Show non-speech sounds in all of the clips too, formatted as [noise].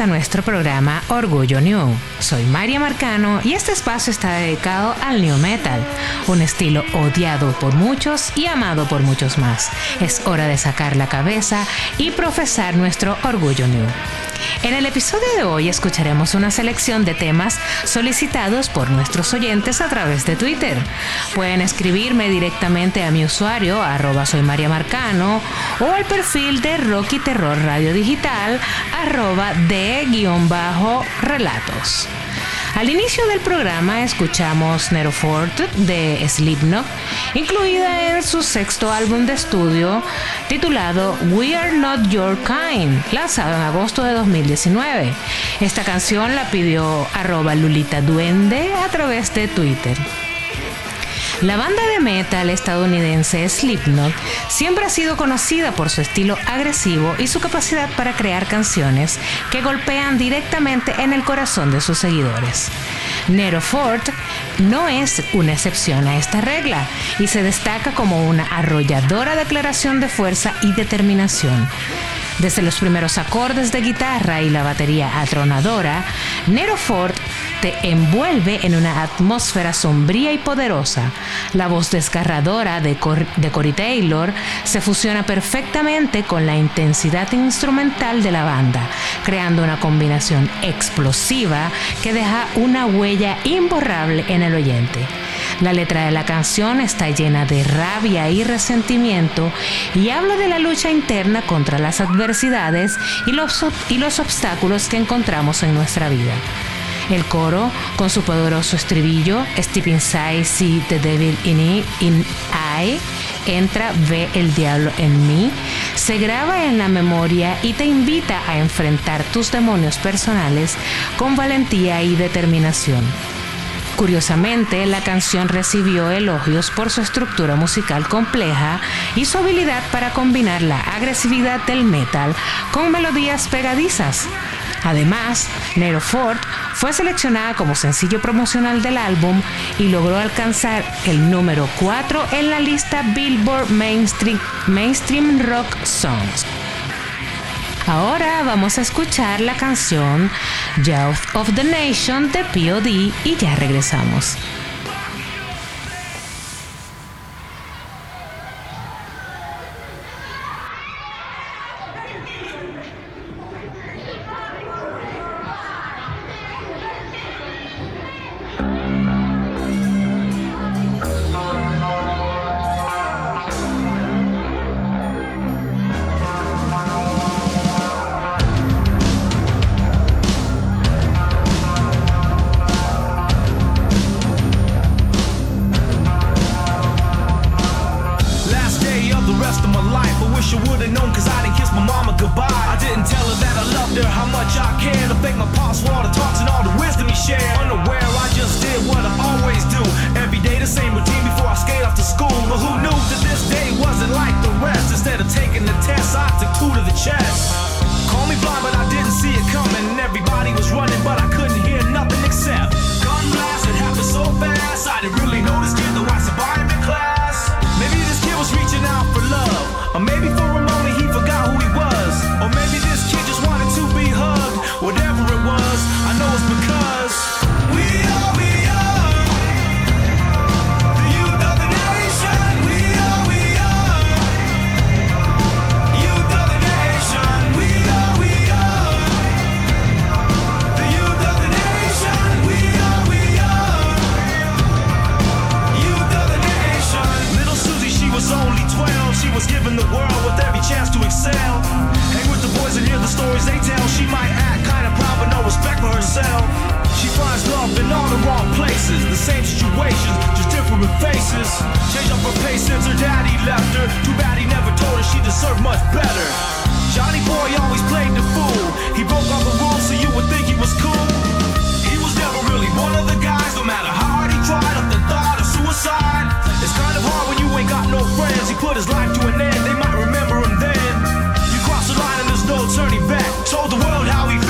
A nuestro programa Orgullo New. Soy María Marcano y este espacio está dedicado al New Metal, un estilo odiado por muchos y amado por muchos más. Es hora de sacar la cabeza y profesar nuestro Orgullo New. En el episodio de hoy escucharemos una selección de temas solicitados por nuestros oyentes a través de Twitter. Pueden escribirme directamente a mi usuario, arroba soy María Marcano, o al perfil de Rocky Terror Radio Digital, arroba de-relatos. Al inicio del programa escuchamos Nerofort de Slipknot, incluida en su sexto álbum de estudio titulado We Are Not Your Kind, lanzado en agosto de 2019. Esta canción la pidió arroba Lulita Duende a través de Twitter. La banda de metal estadounidense Slipknot siempre ha sido conocida por su estilo agresivo y su capacidad para crear canciones que golpean directamente en el corazón de sus seguidores. Nero Fort no es una excepción a esta regla y se destaca como una arrolladora declaración de fuerza y determinación. Desde los primeros acordes de guitarra y la batería atronadora, Nero Fort envuelve en una atmósfera sombría y poderosa. La voz desgarradora de, Cory Taylor se fusiona perfectamente con la intensidad instrumental de la banda, creando una combinación explosiva que deja una huella imborrable en el oyente. La letra de la canción está llena de rabia y resentimiento y habla de la lucha interna contra las adversidades y los, y los obstáculos que encontramos en nuestra vida. El coro, con su poderoso estribillo, Step Inside, See the Devil in, in I, entra, ve el diablo en mí, se graba en la memoria y te invita a enfrentar tus demonios personales con valentía y determinación. Curiosamente, la canción recibió elogios por su estructura musical compleja y su habilidad para combinar la agresividad del metal con melodías pegadizas. Además, Nero Ford fue seleccionada como sencillo promocional del álbum y logró alcanzar el número 4 en la lista Billboard Mainstream, Mainstream Rock Songs. Ahora vamos a escuchar la canción Youth of the Nation de POD y ya regresamos. same situations, just different faces. Change up her pace since her daddy left her. Too bad he never told her she deserved much better. Johnny Boy always played the fool. He broke all the rules so you would think he was cool. He was never really one of the guys, no matter how hard he tried, up the thought of suicide. It's kind of hard when you ain't got no friends. He put his life to an end, they might remember him then. You cross the line and there's no turning back. Told the world how he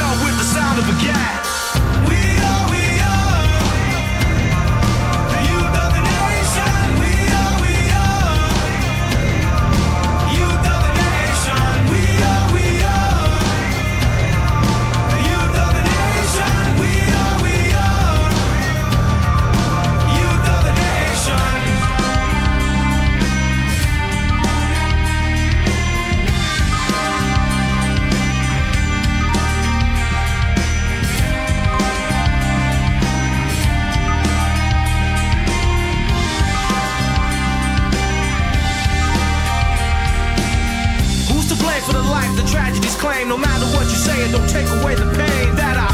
no matter what you say, it don't take away the pain that I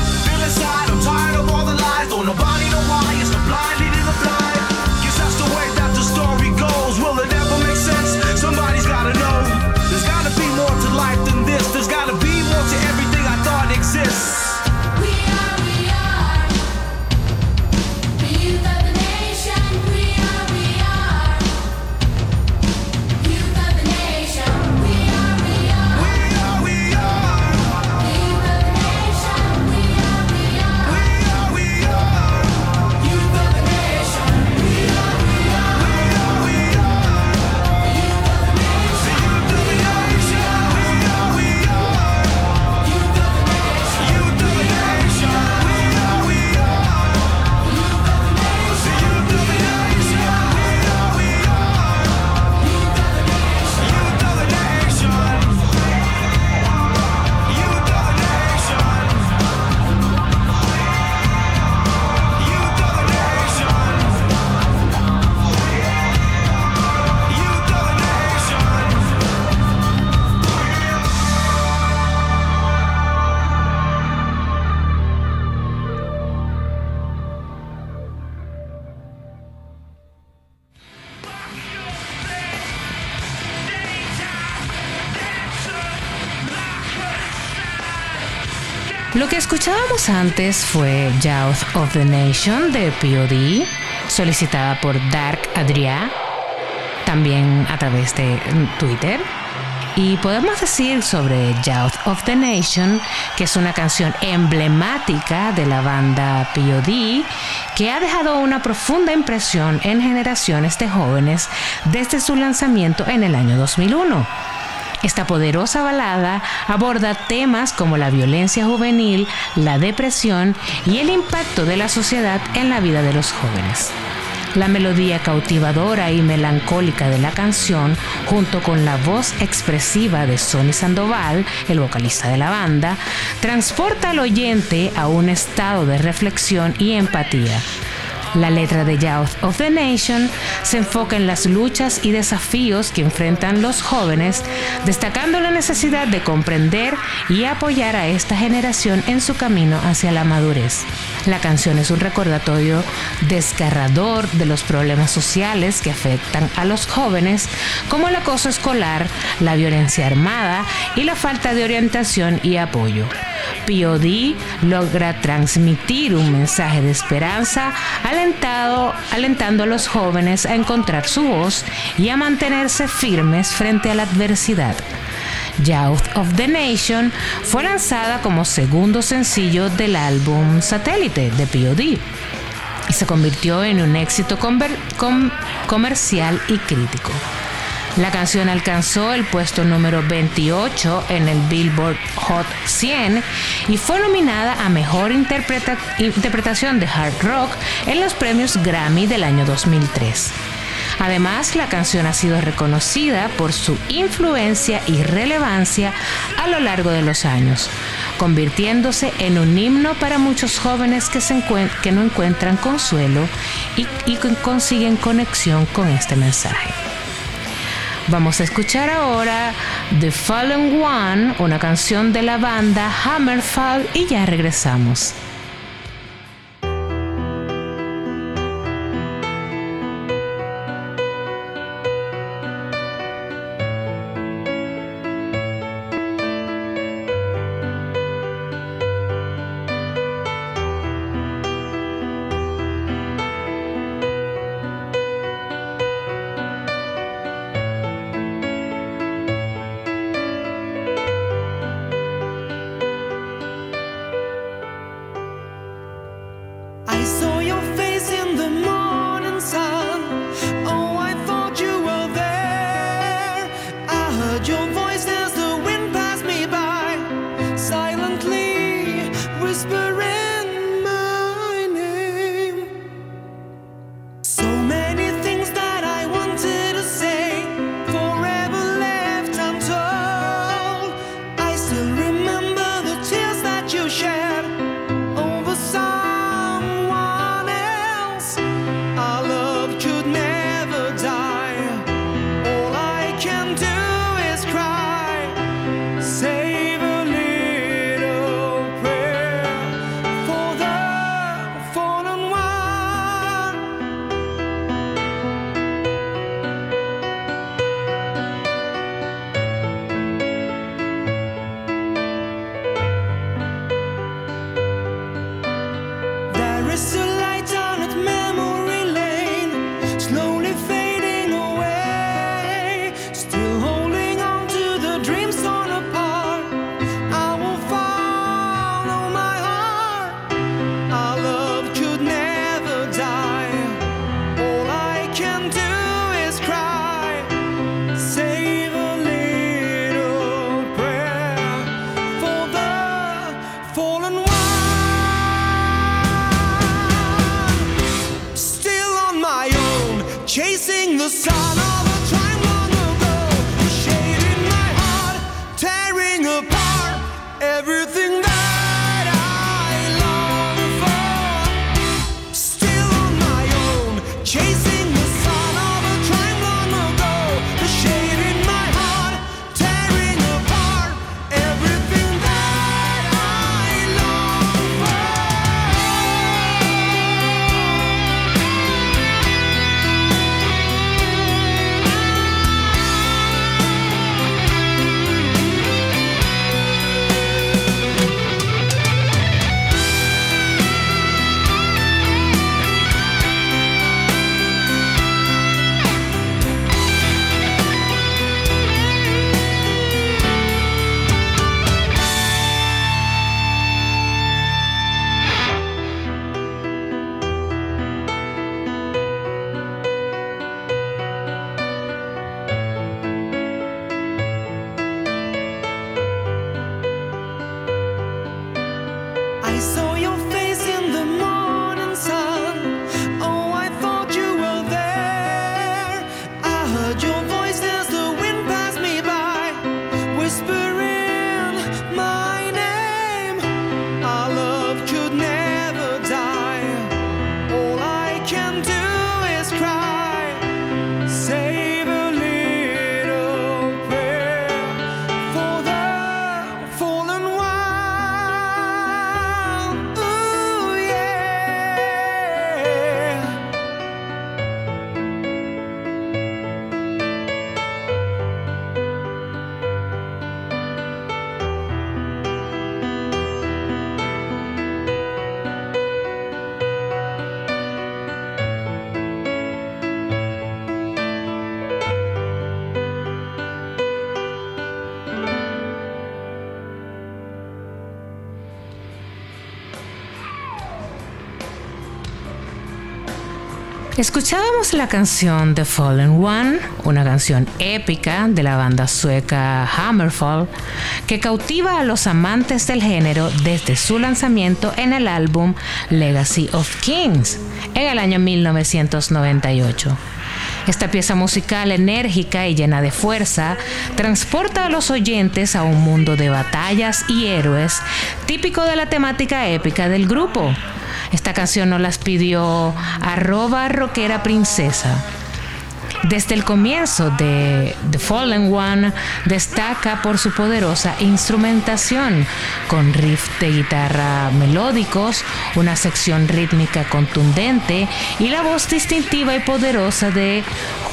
Antes fue Youth of the Nation de POD, solicitada por Dark Adria, también a través de mm, Twitter. Y podemos decir sobre Youth of the Nation que es una canción emblemática de la banda POD que ha dejado una profunda impresión en generaciones de jóvenes desde su lanzamiento en el año 2001 esta poderosa balada aborda temas como la violencia juvenil, la depresión y el impacto de la sociedad en la vida de los jóvenes. La melodía cautivadora y melancólica de la canción, junto con la voz expresiva de Sonny Sandoval, el vocalista de la banda, transporta al oyente a un estado de reflexión y empatía la letra de Youth of the Nation se enfoca en las luchas y desafíos que enfrentan los jóvenes, destacando la necesidad de comprender y apoyar a esta generación en su camino hacia la madurez. La canción es un recordatorio desgarrador de los problemas sociales que afectan a los jóvenes, como el acoso escolar, la violencia armada y la falta de orientación y apoyo. POD logra transmitir un mensaje de esperanza alentando a los jóvenes a encontrar su voz y a mantenerse firmes frente a la adversidad. Youth of the Nation fue lanzada como segundo sencillo del álbum Satélite de POD y se convirtió en un éxito comercial y crítico. La canción alcanzó el puesto número 28 en el Billboard Hot 100 y fue nominada a Mejor Interpretación de Hard Rock en los premios Grammy del año 2003. Además, la canción ha sido reconocida por su influencia y relevancia a lo largo de los años, convirtiéndose en un himno para muchos jóvenes que, no encuentran consuelo y, y consiguen conexión con este mensaje. Vamos a escuchar ahora The Fallen One, una canción de la banda Hammerfall y ya regresamos. Escuchábamos la canción The Fallen One, una canción épica de la banda sueca Hammerfall, que cautiva a los amantes del género desde su lanzamiento en el álbum Legacy of Kings en el año 1998. Esta pieza musical enérgica y llena de fuerza transporta a los oyentes a un mundo de batallas y héroes típico de la temática épica del grupo esta canción nos las pidió arroba rockera princesa. Desde el comienzo de The Fallen One destaca por su poderosa instrumentación, con riffs de guitarra melódicos, una sección rítmica contundente y la voz distintiva y poderosa de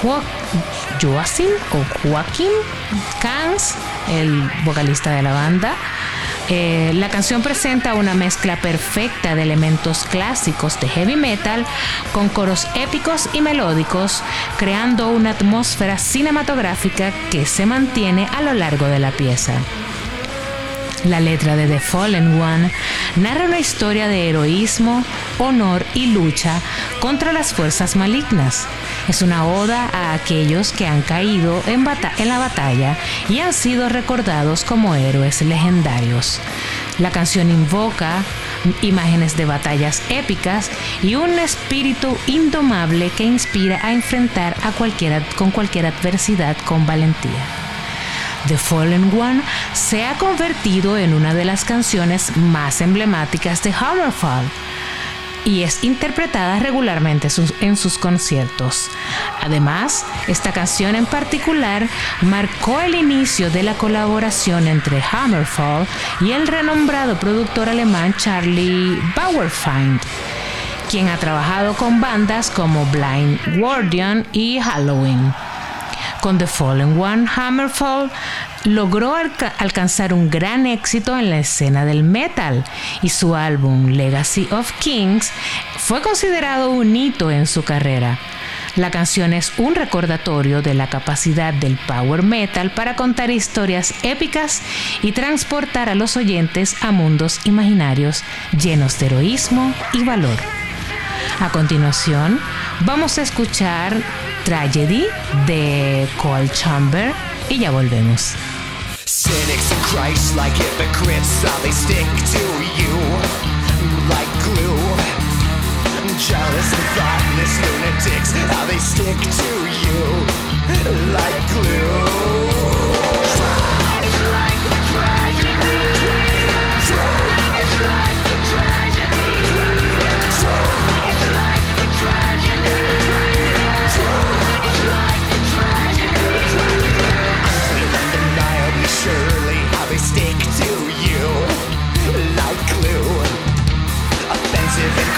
Joachim o Joaquín Kans, el vocalista de la banda. Eh, la canción presenta una mezcla perfecta de elementos clásicos de heavy metal con coros épicos y melódicos, creando una atmósfera cinematográfica que se mantiene a lo largo de la pieza. La letra de The Fallen One narra una historia de heroísmo, honor y lucha contra las fuerzas malignas es una oda a aquellos que han caído en, la batalla y han sido recordados como héroes legendarios. La canción invoca imágenes de batallas épicas y un espíritu indomable que inspira a enfrentar a cualquiera, con cualquier adversidad con valentía. The Fallen One se ha convertido en una de las canciones más emblemáticas de Hammerfall y es interpretada regularmente en sus conciertos. Además, esta canción en particular marcó el inicio de la colaboración entre Hammerfall y el renombrado productor alemán Charlie Bauerfeind quien ha trabajado con bandas como Blind Guardian y Halloween. Con The Fallen One, Hammerfall logró alcanzar un gran éxito en la escena del metal y su álbum Legacy of Kings fue considerado un hito en su carrera. La canción es un recordatorio de la capacidad del power metal para contar historias épicas y transportar a los oyentes a mundos imaginarios llenos de heroísmo y valor. A continuación, vamos a escuchar Tragedy de Cold Chamber y ya volvemos. Cynics Christ like hypocrites, how they stick to you like glue. Jealous and thoughtless lunatics, how they stick to you like glue.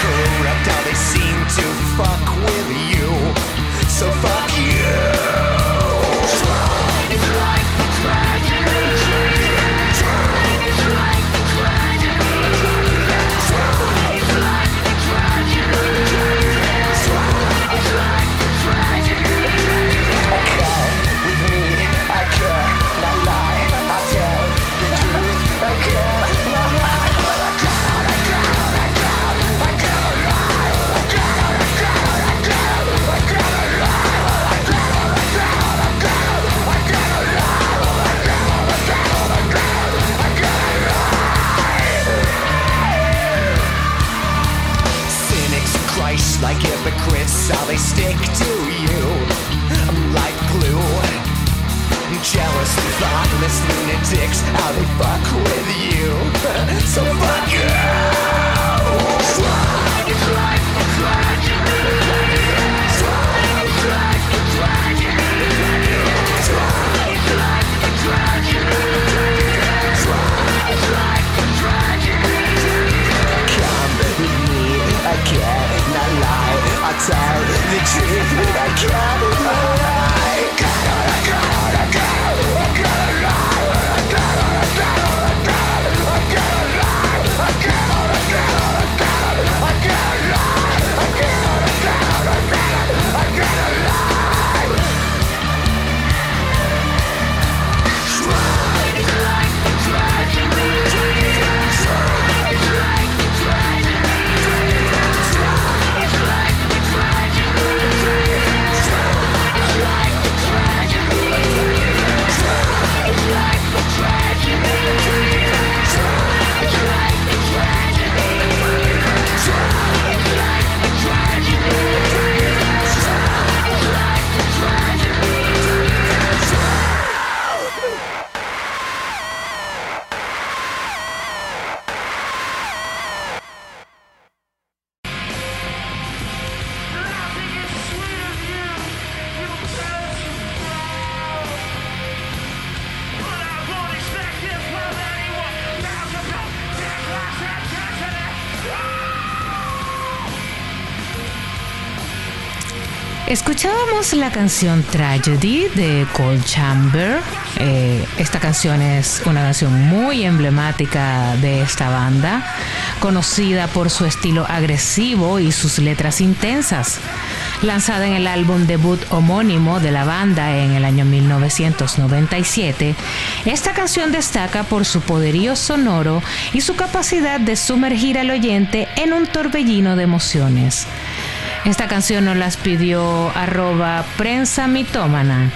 corrupt how they seem to fuck with you. So far. How they stick to you like glue. Jealous, thoughtless lunatics, how they fuck with you. [laughs] so fuck you! Canción Tragedy de Cold Chamber. Eh, esta canción es una canción muy emblemática de esta banda, conocida por su estilo agresivo y sus letras intensas. Lanzada en el álbum debut homónimo de la banda en el año 1997, esta canción destaca por su poderío sonoro y su capacidad de sumergir al oyente en un torbellino de emociones. Esta canción nos las pidió arroba prensa mitómana.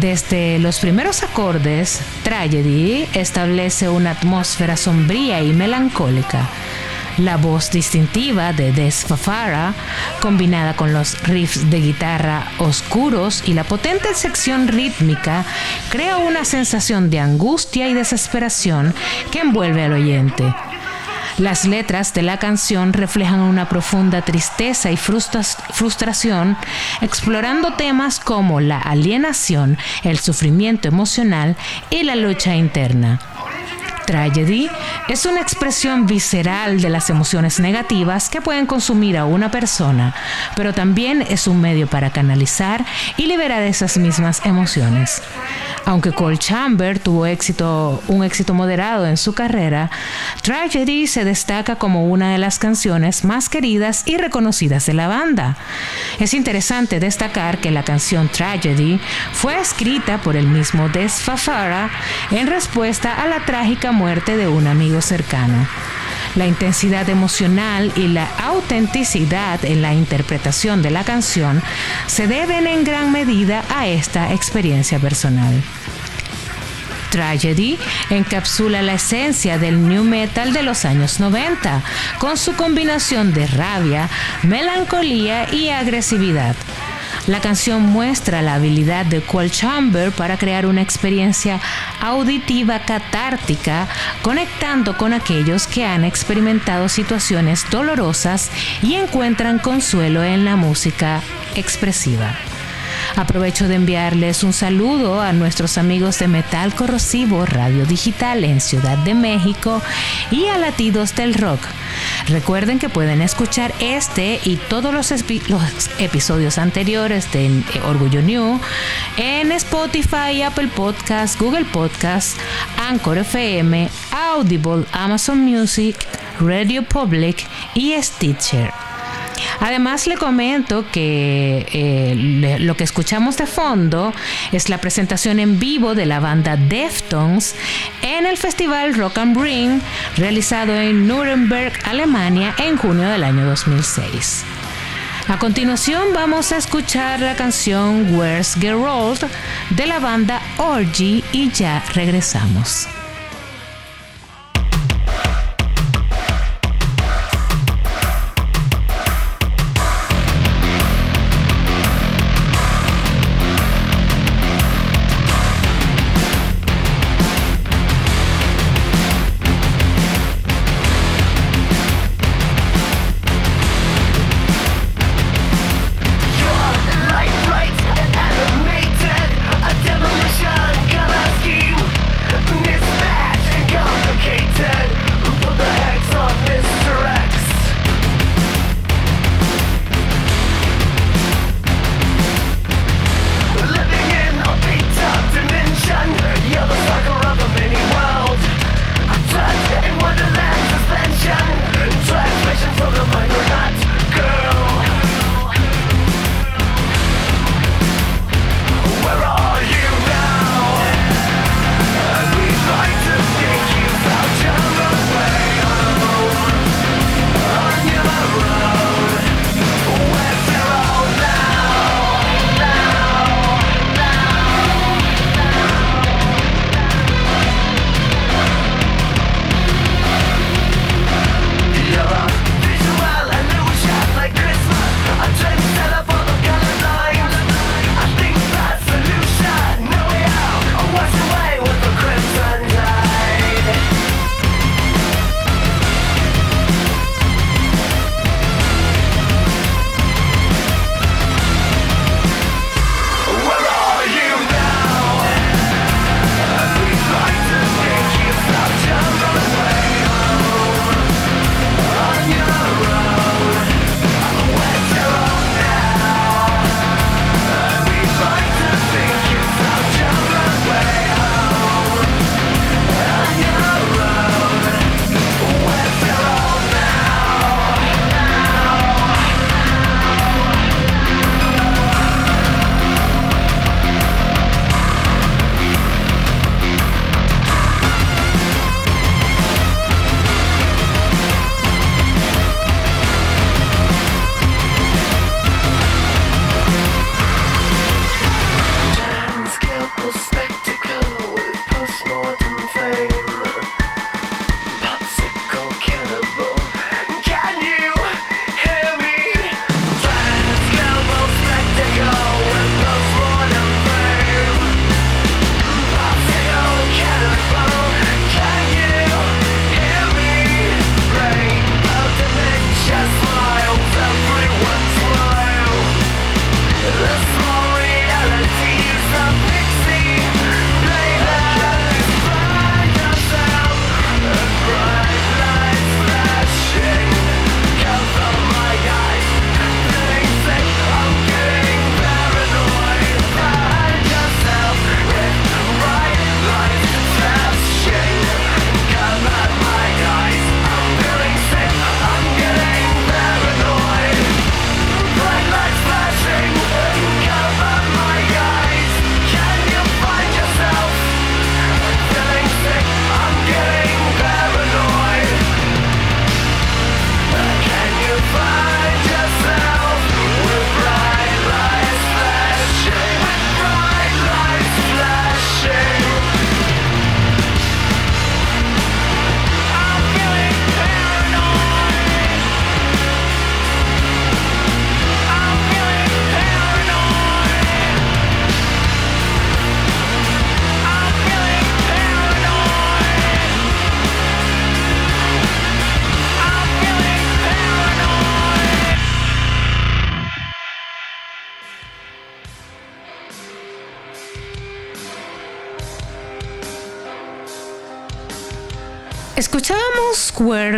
Desde los primeros acordes, Tragedy establece una atmósfera sombría y melancólica. La voz distintiva de Des Fafara, combinada con los riffs de guitarra oscuros y la potente sección rítmica, crea una sensación de angustia y desesperación que envuelve al oyente. Las letras de la canción reflejan una profunda tristeza y frustración, explorando temas como la alienación, el sufrimiento emocional y la lucha interna. Tragedy es una expresión visceral de las emociones negativas que pueden consumir a una persona, pero también es un medio para canalizar y liberar esas mismas emociones. Aunque Cole Chamber tuvo éxito, un éxito moderado en su carrera, Tragedy se destaca como una de las canciones más queridas y reconocidas de la banda. Es interesante destacar que la canción Tragedy fue escrita por el mismo Des Fafara en respuesta a la trágica muerte de un amigo cercano. La intensidad emocional y la autenticidad en la interpretación de la canción se deben en gran medida a esta experiencia personal. Tragedy encapsula la esencia del new metal de los años 90, con su combinación de rabia, melancolía y agresividad. La canción muestra la habilidad de Cole Chamber para crear una experiencia auditiva catártica, conectando con aquellos que han experimentado situaciones dolorosas y encuentran consuelo en la música expresiva. Aprovecho de enviarles un saludo a nuestros amigos de Metal Corrosivo Radio Digital en Ciudad de México y a Latidos del Rock. Recuerden que pueden escuchar este y todos los, episodios anteriores de Orgullo New en Spotify, Apple Podcasts, Google Podcasts, Anchor FM, Audible, Amazon Music, Radio Public y Stitcher. Además le comento que eh, lo que escuchamos de fondo es la presentación en vivo de la banda Deftones en el festival Rock and Ring realizado en Nuremberg, Alemania en junio del año 2006. A continuación vamos a escuchar la canción Where's Gerald de la banda Orgy y ya regresamos.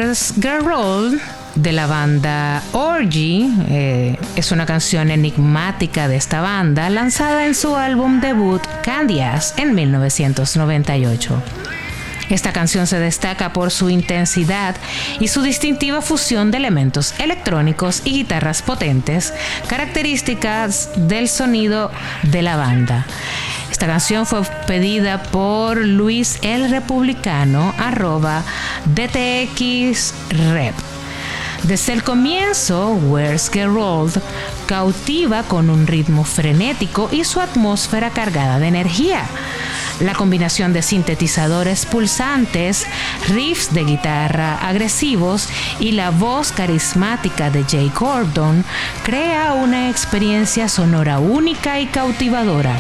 Girl de la banda Orgy. Eh, es una canción enigmática de esta banda lanzada en su álbum debut Candias en 1998. Esta canción se destaca por su intensidad y su distintiva fusión de elementos electrónicos y guitarras potentes, características del sonido de la banda. Esta canción fue pedida por Luis el Republicano, arroba DTX Rep. Desde el comienzo, Where's Gerold cautiva con un ritmo frenético y su atmósfera cargada de energía. La combinación de sintetizadores pulsantes, riffs de guitarra agresivos y la voz carismática de Jay Gordon crea una experiencia sonora única y cautivadora.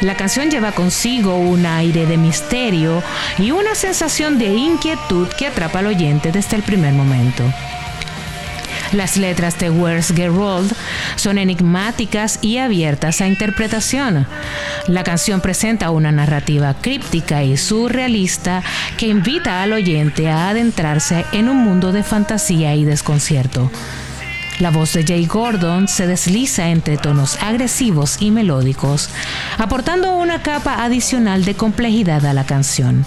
La canción lleva consigo un aire de misterio y una sensación de inquietud que atrapa al oyente desde el primer momento. Las letras de Where's Gerold son enigmáticas y abiertas a interpretación. La canción presenta una narrativa críptica y surrealista que invita al oyente a adentrarse en un mundo de fantasía y desconcierto. La voz de Jay Gordon se desliza entre tonos agresivos y melódicos, aportando una capa adicional de complejidad a la canción.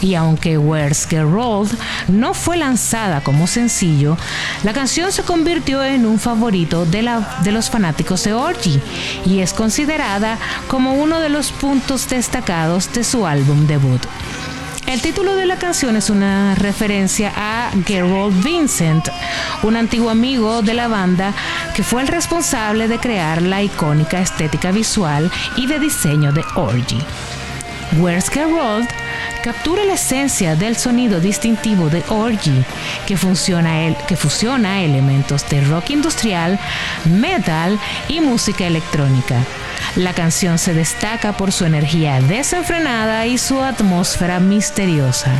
Y aunque Where's Get Rolled no fue lanzada como sencillo, la canción se convirtió en un favorito de, de los fanáticos de Orgy y es considerada como uno de los puntos destacados de su álbum debut. El título de la canción es una referencia a Gerald Vincent, un antiguo amigo de la banda que fue el responsable de crear la icónica estética visual y de diseño de Orgy. Where's Gerald captura la esencia del sonido distintivo de Orgy, que, que fusiona elementos de rock industrial, metal y música electrónica. La canción se destaca por su energía desenfrenada y su atmósfera misteriosa,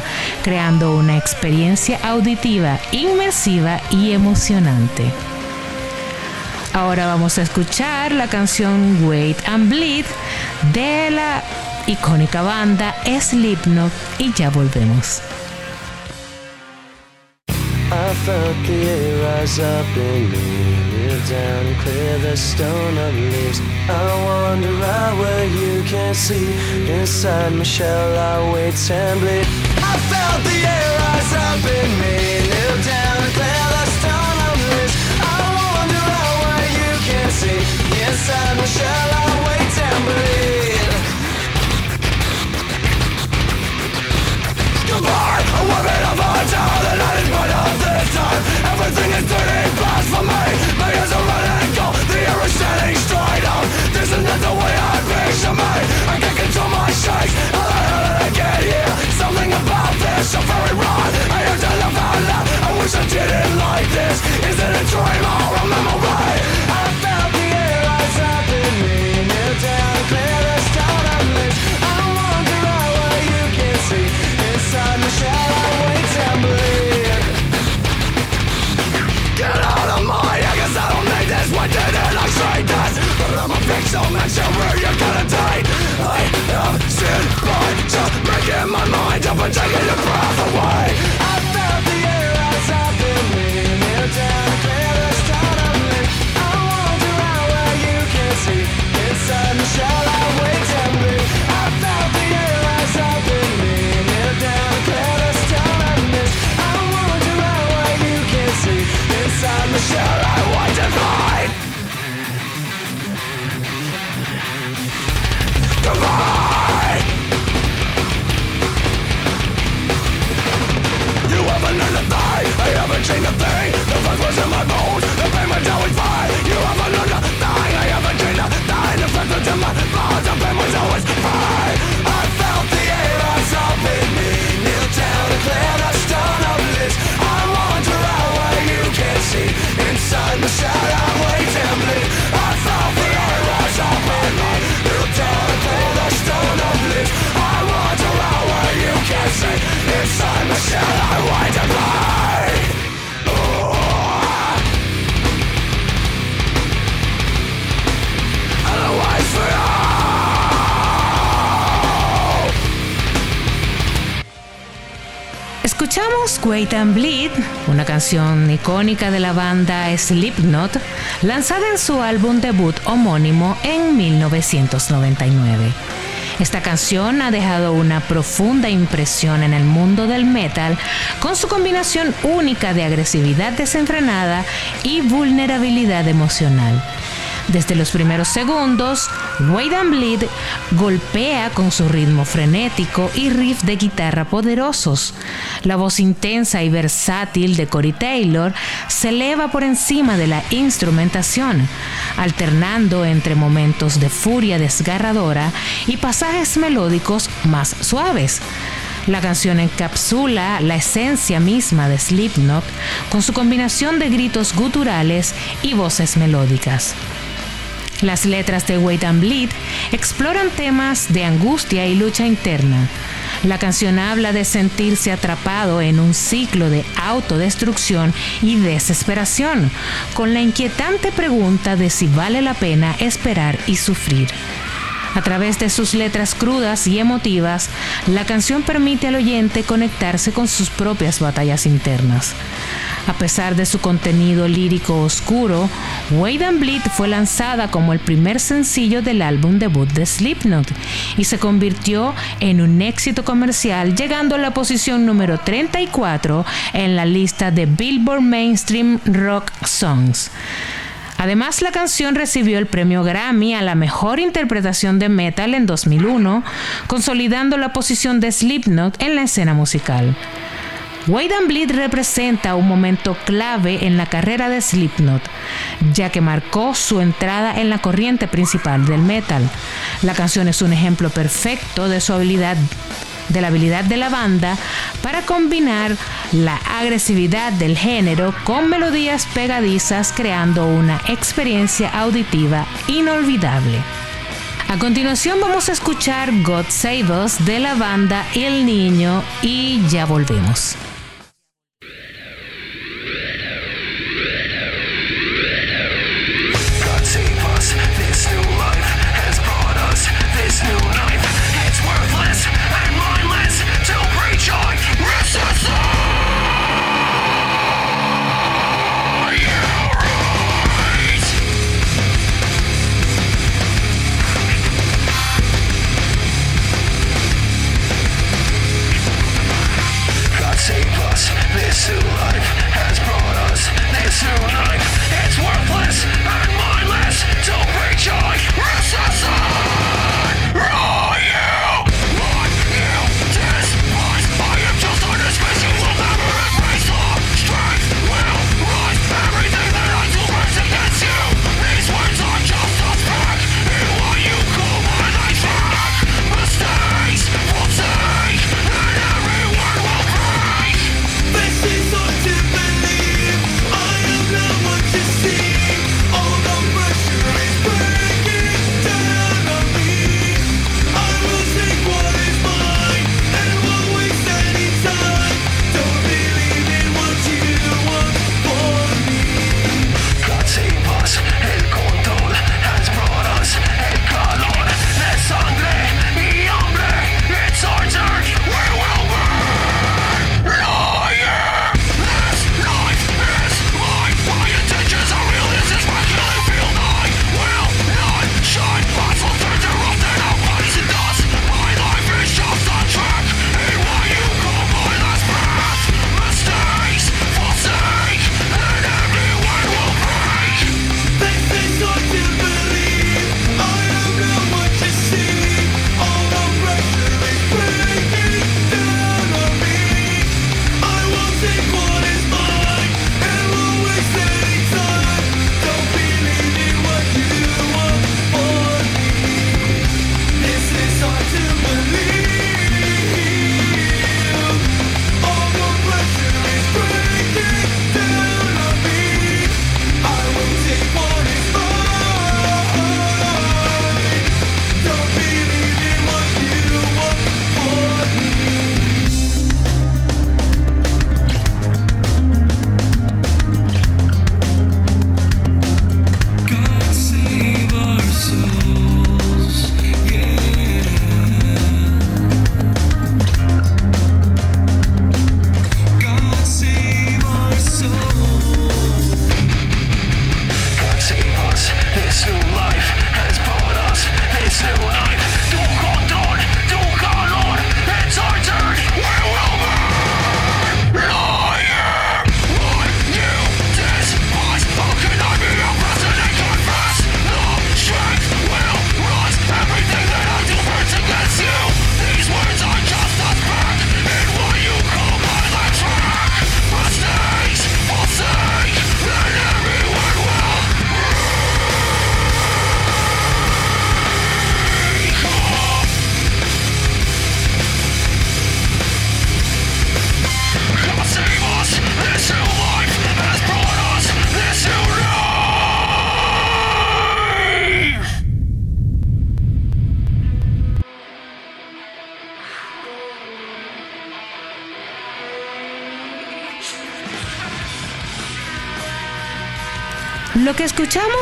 creando una experiencia auditiva inmersiva y emocionante. Ahora vamos a escuchar la canción Wait and Bleed de la icónica banda Slipknot y ya volvemos. I felt the air rise up in me, down and clear the stone of leaves. I wander out where you can't see, inside my shell I wait and bleed. I felt the air rise up in me, Wait and Bleed, una canción icónica de la banda Slipknot, lanzada en su álbum debut homónimo en 1999. Esta canción ha dejado una profunda impresión en el mundo del metal con su combinación única de agresividad desenfrenada y vulnerabilidad emocional. Desde los primeros segundos, Wade and Bleed golpea con su ritmo frenético y riff de guitarra poderosos. La voz intensa y versátil de Corey Taylor se eleva por encima de la instrumentación, alternando entre momentos de furia desgarradora y pasajes melódicos más suaves. La canción encapsula la esencia misma de Slipknot con su combinación de gritos guturales y voces melódicas. Las letras de Wait and Bleed exploran temas de angustia y lucha interna. La canción habla de sentirse atrapado en un ciclo de autodestrucción y desesperación, con la inquietante pregunta de si vale la pena esperar y sufrir. A través de sus letras crudas y emotivas, la canción permite al oyente conectarse con sus propias batallas internas. A pesar de su contenido lírico oscuro, Wade and Bleed fue lanzada como el primer sencillo del álbum debut de Slipknot y se convirtió en un éxito comercial, llegando a la posición número 34 en la lista de Billboard Mainstream Rock Songs. Además, la canción recibió el premio Grammy a la mejor interpretación de metal en 2001, consolidando la posición de Slipknot en la escena musical. Wade and Bleed representa un momento clave en la carrera de Slipknot, ya que marcó su entrada en la corriente principal del metal. La canción es un ejemplo perfecto de su habilidad de la habilidad de la banda para combinar la agresividad del género con melodías pegadizas creando una experiencia auditiva inolvidable. A continuación vamos a escuchar God Save Us de la banda El Niño y ya volvemos. to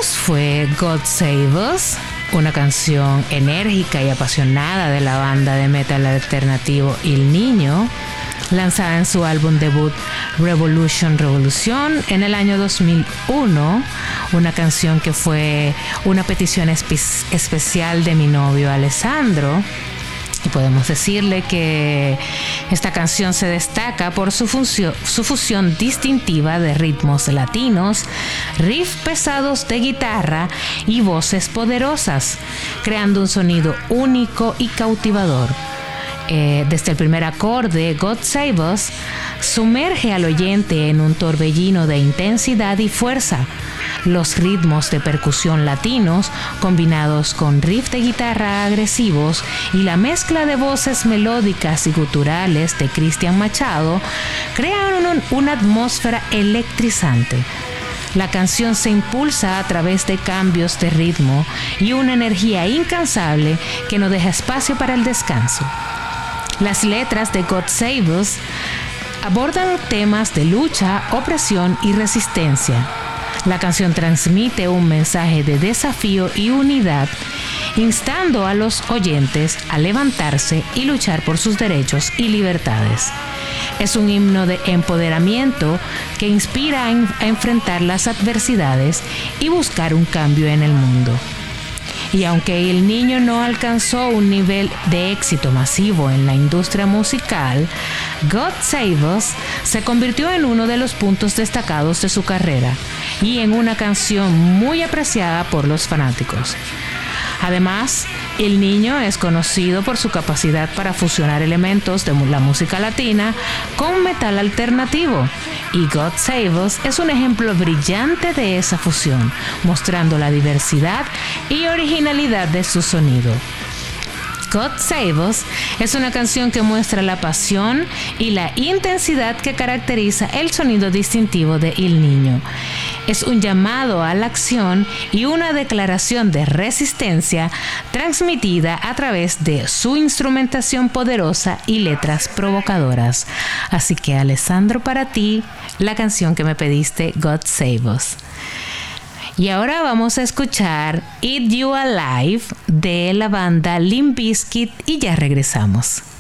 fue God Save Us, una canción enérgica y apasionada de la banda de metal alternativo El Niño, lanzada en su álbum debut Revolution Revolución en el año 2001, una canción que fue una petición especial de mi novio Alessandro. Y podemos decirle que esta canción se destaca por su, su fusión distintiva de ritmos latinos, riffs pesados de guitarra y voces poderosas, creando un sonido único y cautivador. Eh, desde el primer acorde, God Save Us, sumerge al oyente en un torbellino de intensidad y fuerza. Los ritmos de percusión latinos, combinados con riff de guitarra agresivos y la mezcla de voces melódicas y guturales de Cristian Machado, crean una atmósfera electrizante. La canción se impulsa a través de cambios de ritmo y una energía incansable que no deja espacio para el descanso. Las letras de God Save Us abordan temas de lucha, opresión y resistencia. La canción transmite un mensaje de desafío y unidad, instando a los oyentes a levantarse y luchar por sus derechos y libertades. Es un himno de empoderamiento que inspira a, enfrentar las adversidades y buscar un cambio en el mundo. Y aunque el niño no alcanzó un nivel de éxito masivo en la industria musical, God Save Us se convirtió en uno de los puntos destacados de su carrera y en una canción muy apreciada por los fanáticos. Además, el niño es conocido por su capacidad para fusionar elementos de la música latina con metal alternativo y God Save Us es un ejemplo brillante de esa fusión, mostrando la diversidad y originalidad de su sonido. God Save Us es una canción que muestra la pasión y la intensidad que caracteriza el sonido distintivo de El Niño. Es un llamado a la acción y una declaración de resistencia transmitida a través de su instrumentación poderosa y letras provocadoras. Así que Alessandro, para ti, la canción que me pediste, God Save Us. Y ahora vamos a escuchar Eat You Alive de la banda Limp Bizkit y ya regresamos.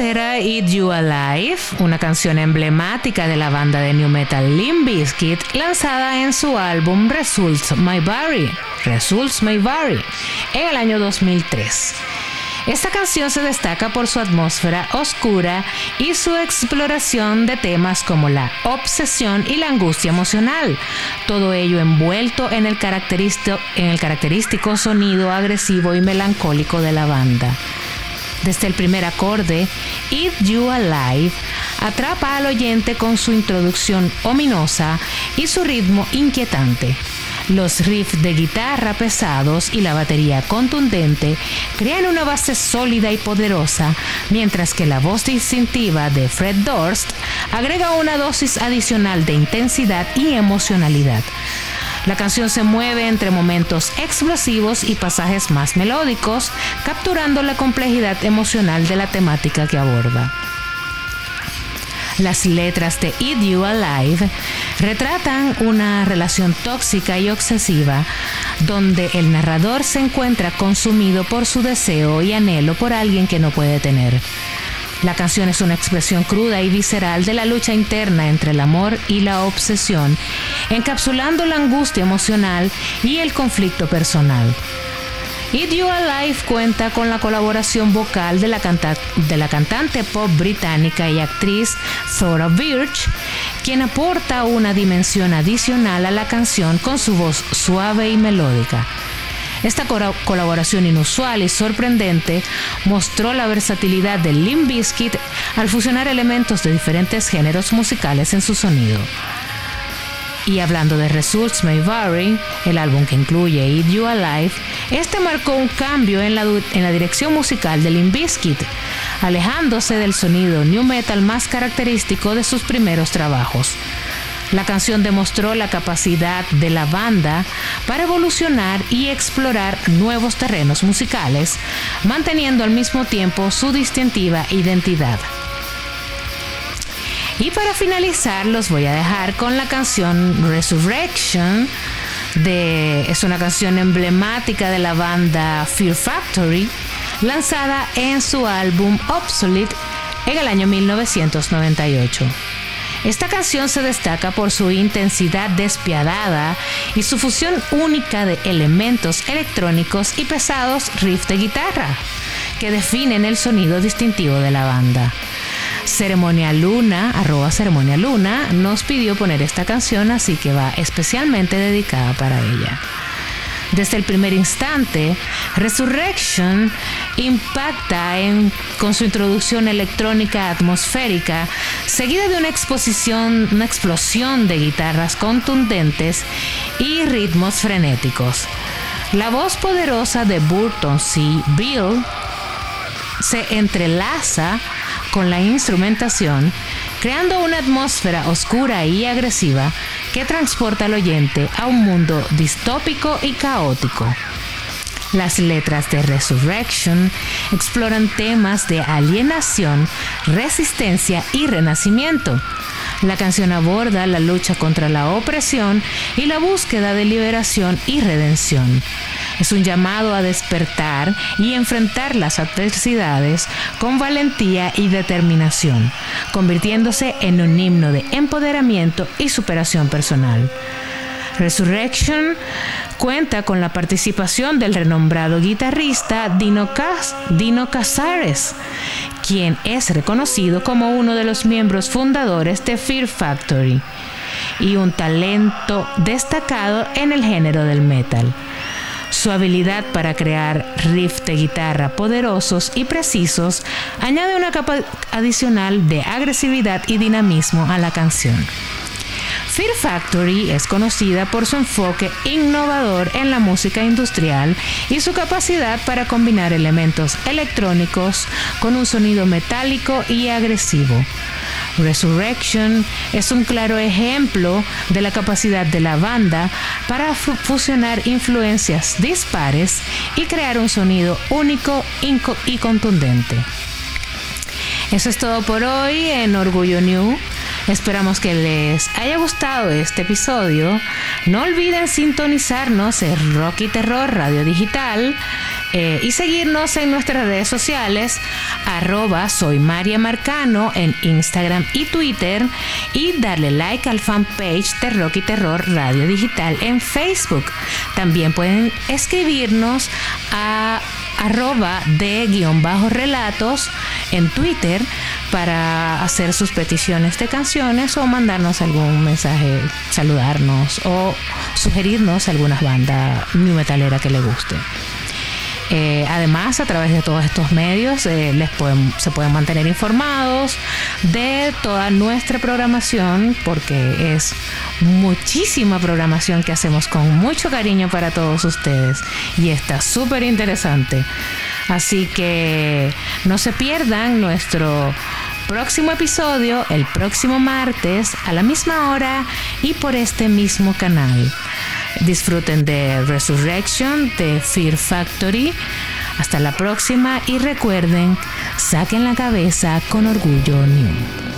Era Eat You Alive, una canción emblemática de la banda de new metal Limp Bizkit, lanzada en su álbum Results My Vary, Results My Vary, en el año 2003. Esta canción se destaca por su atmósfera oscura y su exploración de temas como la obsesión y la angustia emocional, todo ello envuelto en el, en el característico sonido agresivo y melancólico de la banda. Desde el primer acorde, Eat You Alive atrapa al oyente con su introducción ominosa y su ritmo inquietante. Los riffs de guitarra pesados y la batería contundente crean una base sólida y poderosa, mientras que la voz distintiva de Fred Durst agrega una dosis adicional de intensidad y emocionalidad. La canción se mueve entre momentos explosivos y pasajes más melódicos, capturando la complejidad emocional de la temática que aborda. Las letras de Eat You Alive retratan una relación tóxica y obsesiva donde el narrador se encuentra consumido por su deseo y anhelo por alguien que no puede tener. La canción es una expresión cruda y visceral de la lucha interna entre el amor y la obsesión, encapsulando la angustia emocional y el conflicto personal. It You Alive cuenta con la colaboración vocal de la, de la cantante pop británica y actriz Thora Birch, quien aporta una dimensión adicional a la canción con su voz suave y melódica. Esta colaboración inusual y sorprendente mostró la versatilidad de Limp Bizkit al fusionar elementos de diferentes géneros musicales en su sonido. Y hablando de Results May Vary, el álbum que incluye Eat You Alive, este marcó un cambio en la, dirección musical de Limp Bizkit, alejándose del sonido new metal más característico de sus primeros trabajos. La canción demostró la capacidad de la banda para evolucionar y explorar nuevos terrenos musicales, manteniendo al mismo tiempo su distintiva identidad. Y para finalizar, los voy a dejar con la canción Resurrection. De, es una canción emblemática de la banda Fear Factory, lanzada en su álbum Obsolete en el año 1998. Esta canción se destaca por su intensidad despiadada y su fusión única de elementos electrónicos y pesados riffs de guitarra, que definen el sonido distintivo de la banda. Ceremonia Luna, arroba Ceremonia Luna, nos pidió poner esta canción, así que va especialmente dedicada para ella. Desde el primer instante, Resurrection impacta con su introducción electrónica atmosférica, seguida de una exposición, una explosión de guitarras contundentes y ritmos frenéticos. La voz poderosa de Burton C. Bill se entrelaza con la instrumentación, creando una atmósfera oscura y agresiva que transporta al oyente a un mundo distópico y caótico. Las letras de Resurrection exploran temas de alienación, resistencia y renacimiento. La canción aborda la lucha contra la opresión y la búsqueda de liberación y redención. Es un llamado a despertar y enfrentar las adversidades con valentía y determinación, convirtiéndose en un himno de empoderamiento y superación personal. Resurrection cuenta con la participación del renombrado guitarrista Dino, Dino Casares, quien es reconocido como uno de los miembros fundadores de Fear Factory y un talento destacado en el género del metal. Su habilidad para crear riffs de guitarra poderosos y precisos añade una capa adicional de agresividad y dinamismo a la canción. Fear Factory es conocida por su enfoque innovador en la música industrial y su capacidad para combinar elementos electrónicos con un sonido metálico y agresivo. Resurrection es un claro ejemplo de la capacidad de la banda para fusionar influencias dispares y crear un sonido único y contundente. Eso es todo por hoy en Orgullo New. Esperamos que les haya gustado este episodio. No olviden sintonizarnos en Rocky Terror Radio Digital eh, y seguirnos en nuestras redes sociales, arroba soy María Marcano en Instagram y Twitter y darle like al fanpage de Rocky Terror Radio Digital en Facebook. También pueden escribirnos a arroba de guion bajo relatos en Twitter para hacer sus peticiones de canciones o mandarnos algún mensaje, saludarnos o sugerirnos alguna banda new metalera que le guste. Eh, además, a través de todos estos medios eh, les se pueden mantener informados de toda nuestra programación, porque es muchísima programación que hacemos con mucho cariño para todos ustedes y está súper interesante. Así que no se pierdan nuestro próximo episodio el próximo martes a la misma hora y por este mismo canal. Disfruten de Resurrection de Fear Factory. Hasta la próxima y recuerden, saquen la cabeza con orgullo New.